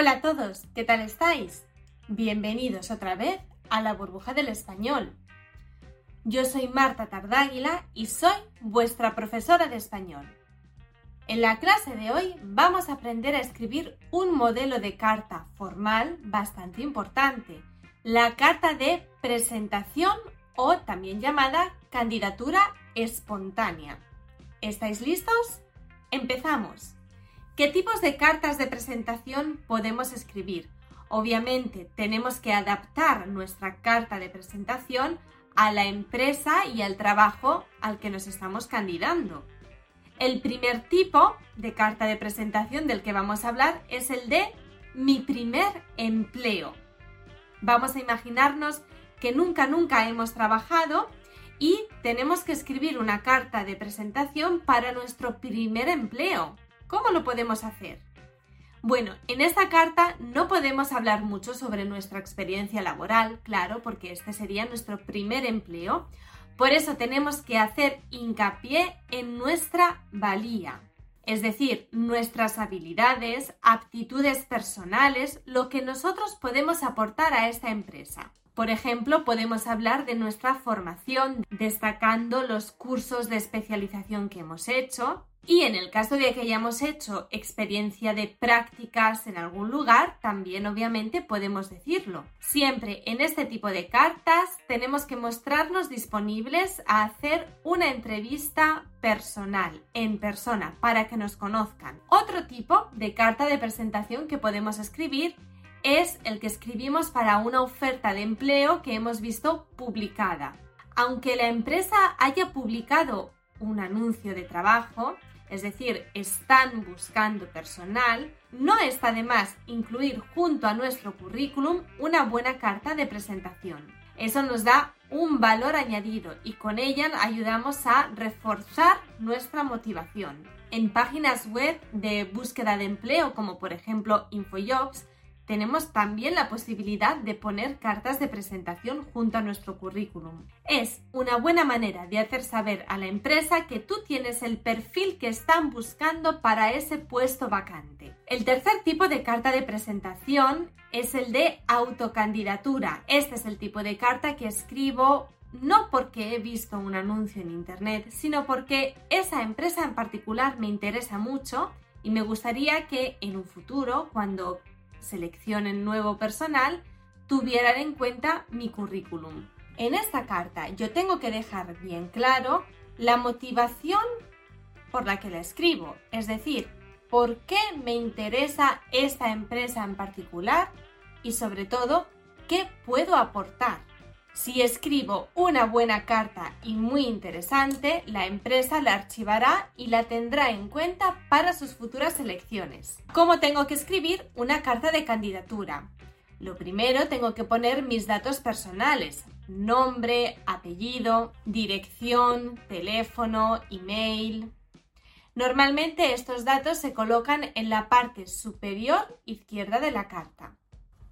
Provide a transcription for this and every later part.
Hola a todos, ¿qué tal estáis? Bienvenidos otra vez a la burbuja del español. Yo soy Marta Tardáguila y soy vuestra profesora de español. En la clase de hoy vamos a aprender a escribir un modelo de carta formal bastante importante, la carta de presentación o también llamada candidatura espontánea. ¿Estáis listos? Empezamos. ¿Qué tipos de cartas de presentación podemos escribir? Obviamente tenemos que adaptar nuestra carta de presentación a la empresa y al trabajo al que nos estamos candidando. El primer tipo de carta de presentación del que vamos a hablar es el de mi primer empleo. Vamos a imaginarnos que nunca, nunca hemos trabajado y tenemos que escribir una carta de presentación para nuestro primer empleo. ¿Cómo lo podemos hacer? Bueno, en esta carta no podemos hablar mucho sobre nuestra experiencia laboral, claro, porque este sería nuestro primer empleo. Por eso tenemos que hacer hincapié en nuestra valía, es decir, nuestras habilidades, aptitudes personales, lo que nosotros podemos aportar a esta empresa. Por ejemplo, podemos hablar de nuestra formación, destacando los cursos de especialización que hemos hecho. Y en el caso de que hayamos hecho experiencia de prácticas en algún lugar, también obviamente podemos decirlo. Siempre en este tipo de cartas tenemos que mostrarnos disponibles a hacer una entrevista personal, en persona, para que nos conozcan. Otro tipo de carta de presentación que podemos escribir es el que escribimos para una oferta de empleo que hemos visto publicada. Aunque la empresa haya publicado un anuncio de trabajo, es decir, están buscando personal, no está de más incluir junto a nuestro currículum una buena carta de presentación. Eso nos da un valor añadido y con ella ayudamos a reforzar nuestra motivación. En páginas web de búsqueda de empleo como por ejemplo InfoJobs, tenemos también la posibilidad de poner cartas de presentación junto a nuestro currículum. Es una buena manera de hacer saber a la empresa que tú tienes el perfil que están buscando para ese puesto vacante. El tercer tipo de carta de presentación es el de autocandidatura. Este es el tipo de carta que escribo no porque he visto un anuncio en internet, sino porque esa empresa en particular me interesa mucho y me gustaría que en un futuro, cuando seleccionen nuevo personal tuvieran en cuenta mi currículum. En esta carta yo tengo que dejar bien claro la motivación por la que la escribo, es decir, por qué me interesa esta empresa en particular y sobre todo, qué puedo aportar. Si escribo una buena carta y muy interesante, la empresa la archivará y la tendrá en cuenta para sus futuras elecciones. ¿Cómo tengo que escribir una carta de candidatura? Lo primero tengo que poner mis datos personales, nombre, apellido, dirección, teléfono, email. Normalmente estos datos se colocan en la parte superior izquierda de la carta.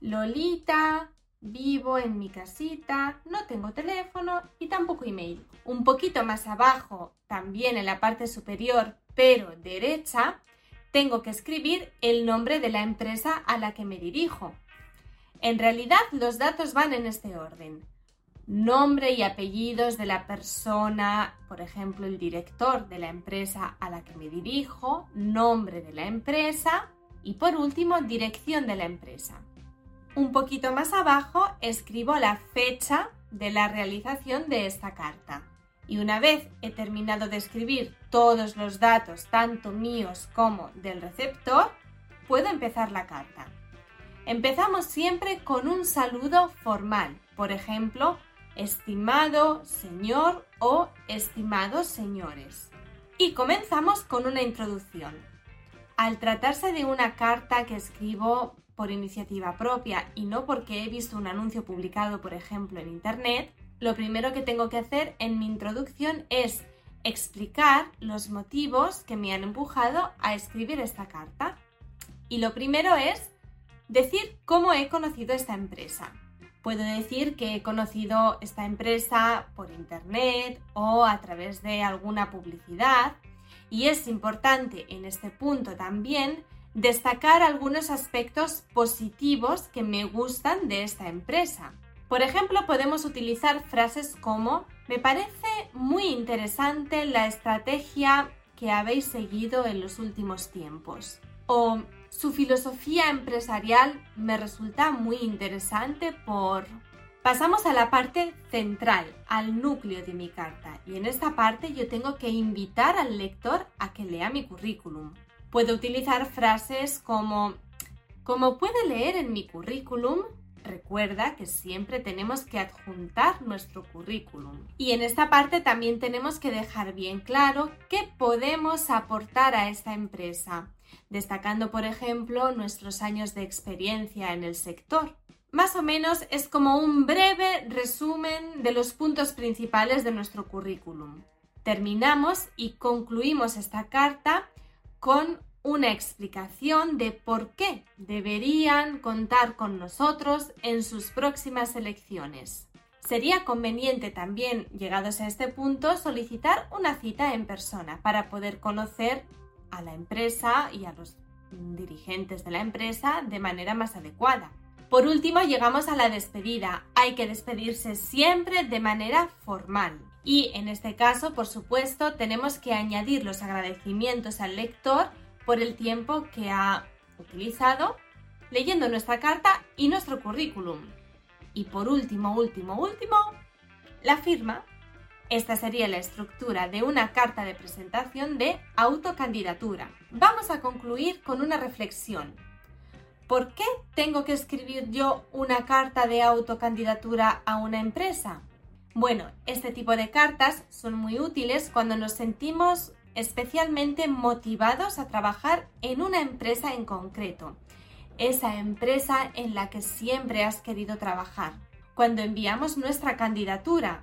Lolita, Vivo en mi casita, no tengo teléfono y tampoco email. Un poquito más abajo, también en la parte superior, pero derecha, tengo que escribir el nombre de la empresa a la que me dirijo. En realidad los datos van en este orden. Nombre y apellidos de la persona, por ejemplo, el director de la empresa a la que me dirijo, nombre de la empresa y por último, dirección de la empresa. Un poquito más abajo escribo la fecha de la realización de esta carta. Y una vez he terminado de escribir todos los datos, tanto míos como del receptor, puedo empezar la carta. Empezamos siempre con un saludo formal, por ejemplo, estimado señor o estimados señores. Y comenzamos con una introducción. Al tratarse de una carta que escribo por iniciativa propia y no porque he visto un anuncio publicado, por ejemplo, en Internet, lo primero que tengo que hacer en mi introducción es explicar los motivos que me han empujado a escribir esta carta. Y lo primero es decir cómo he conocido esta empresa. Puedo decir que he conocido esta empresa por internet o a través de alguna publicidad. Y es importante en este punto también destacar algunos aspectos positivos que me gustan de esta empresa. Por ejemplo, podemos utilizar frases como me parece muy interesante la estrategia que habéis seguido en los últimos tiempos. O su filosofía empresarial me resulta muy interesante por... Pasamos a la parte central, al núcleo de mi carta, y en esta parte yo tengo que invitar al lector a que lea mi currículum. Puedo utilizar frases como, como puede leer en mi currículum, Recuerda que siempre tenemos que adjuntar nuestro currículum. Y en esta parte también tenemos que dejar bien claro qué podemos aportar a esta empresa, destacando, por ejemplo, nuestros años de experiencia en el sector. Más o menos es como un breve resumen de los puntos principales de nuestro currículum. Terminamos y concluimos esta carta con una explicación de por qué deberían contar con nosotros en sus próximas elecciones. Sería conveniente también, llegados a este punto, solicitar una cita en persona para poder conocer a la empresa y a los dirigentes de la empresa de manera más adecuada. Por último, llegamos a la despedida. Hay que despedirse siempre de manera formal. Y en este caso, por supuesto, tenemos que añadir los agradecimientos al lector por el tiempo que ha utilizado leyendo nuestra carta y nuestro currículum. Y por último, último, último, la firma. Esta sería la estructura de una carta de presentación de autocandidatura. Vamos a concluir con una reflexión. ¿Por qué tengo que escribir yo una carta de autocandidatura a una empresa? Bueno, este tipo de cartas son muy útiles cuando nos sentimos especialmente motivados a trabajar en una empresa en concreto, esa empresa en la que siempre has querido trabajar. Cuando enviamos nuestra candidatura,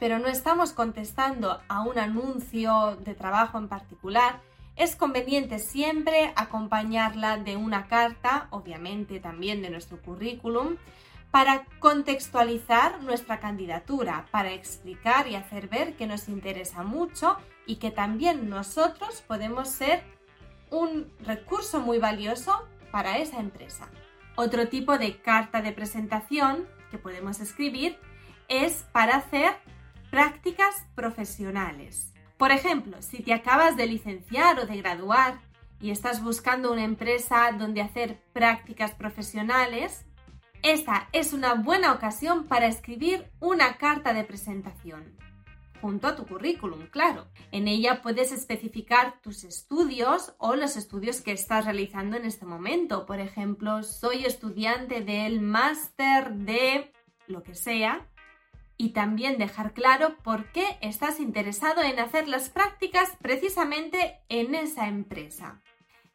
pero no estamos contestando a un anuncio de trabajo en particular, es conveniente siempre acompañarla de una carta, obviamente también de nuestro currículum, para contextualizar nuestra candidatura, para explicar y hacer ver que nos interesa mucho y que también nosotros podemos ser un recurso muy valioso para esa empresa. Otro tipo de carta de presentación que podemos escribir es para hacer prácticas profesionales. Por ejemplo, si te acabas de licenciar o de graduar y estás buscando una empresa donde hacer prácticas profesionales, esta es una buena ocasión para escribir una carta de presentación junto a tu currículum, claro. En ella puedes especificar tus estudios o los estudios que estás realizando en este momento. Por ejemplo, soy estudiante del máster de lo que sea. Y también dejar claro por qué estás interesado en hacer las prácticas precisamente en esa empresa.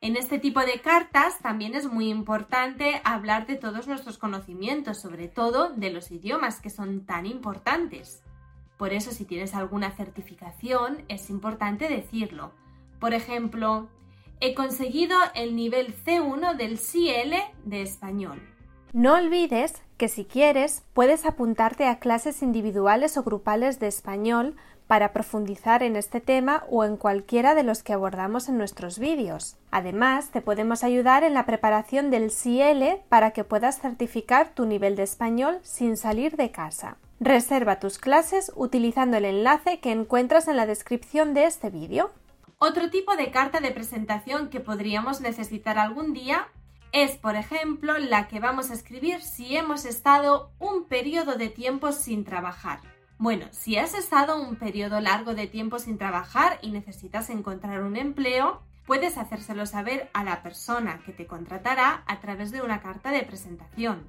En este tipo de cartas también es muy importante hablar de todos nuestros conocimientos, sobre todo de los idiomas que son tan importantes. Por eso si tienes alguna certificación es importante decirlo. Por ejemplo, he conseguido el nivel C1 del CL de español. No olvides que si quieres puedes apuntarte a clases individuales o grupales de español para profundizar en este tema o en cualquiera de los que abordamos en nuestros vídeos. Además, te podemos ayudar en la preparación del CL para que puedas certificar tu nivel de español sin salir de casa. Reserva tus clases utilizando el enlace que encuentras en la descripción de este vídeo. Otro tipo de carta de presentación que podríamos necesitar algún día es, por ejemplo, la que vamos a escribir si hemos estado un periodo de tiempo sin trabajar. Bueno, si has estado un periodo largo de tiempo sin trabajar y necesitas encontrar un empleo, puedes hacérselo saber a la persona que te contratará a través de una carta de presentación.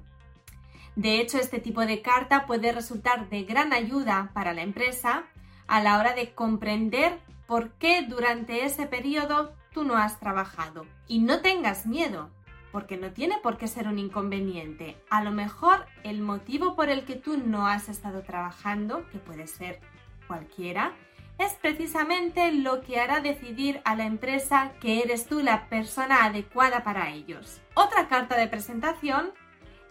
De hecho, este tipo de carta puede resultar de gran ayuda para la empresa a la hora de comprender por qué durante ese periodo tú no has trabajado. Y no tengas miedo, porque no tiene por qué ser un inconveniente. A lo mejor el motivo por el que tú no has estado trabajando, que puede ser cualquiera, es precisamente lo que hará decidir a la empresa que eres tú la persona adecuada para ellos. Otra carta de presentación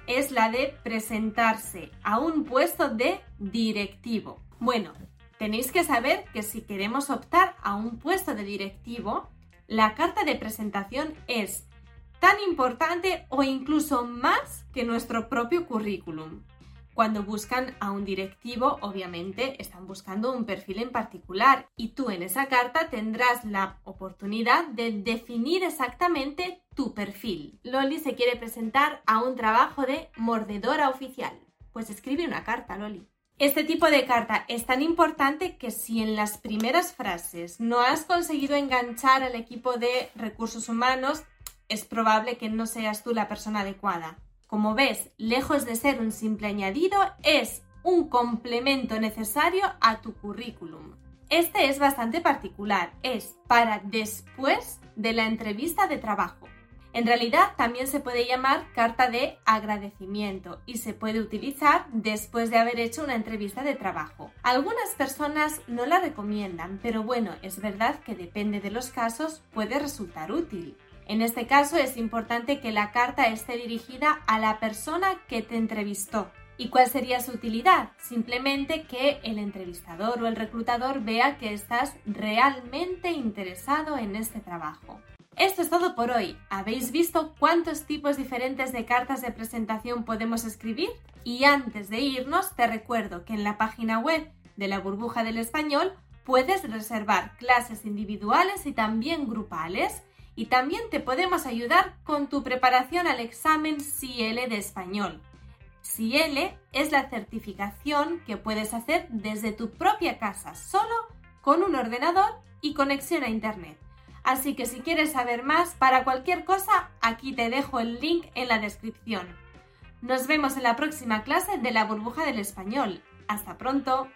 es la de presentarse a un puesto de directivo. Bueno, tenéis que saber que si queremos optar a un puesto de directivo, la carta de presentación es tan importante o incluso más que nuestro propio currículum. Cuando buscan a un directivo, obviamente están buscando un perfil en particular y tú en esa carta tendrás la oportunidad de definir exactamente tu perfil. Loli se quiere presentar a un trabajo de mordedora oficial. Pues escribe una carta, Loli. Este tipo de carta es tan importante que si en las primeras frases no has conseguido enganchar al equipo de recursos humanos, es probable que no seas tú la persona adecuada. Como ves, lejos de ser un simple añadido, es un complemento necesario a tu currículum. Este es bastante particular, es para después de la entrevista de trabajo. En realidad también se puede llamar carta de agradecimiento y se puede utilizar después de haber hecho una entrevista de trabajo. Algunas personas no la recomiendan, pero bueno, es verdad que depende de los casos puede resultar útil. En este caso es importante que la carta esté dirigida a la persona que te entrevistó. ¿Y cuál sería su utilidad? Simplemente que el entrevistador o el reclutador vea que estás realmente interesado en este trabajo. Esto es todo por hoy. ¿Habéis visto cuántos tipos diferentes de cartas de presentación podemos escribir? Y antes de irnos, te recuerdo que en la página web de la burbuja del español puedes reservar clases individuales y también grupales y también te podemos ayudar con tu preparación al examen CIL de español. CIL es la certificación que puedes hacer desde tu propia casa, solo con un ordenador y conexión a Internet. Así que si quieres saber más, para cualquier cosa, aquí te dejo el link en la descripción. Nos vemos en la próxima clase de la burbuja del español. Hasta pronto.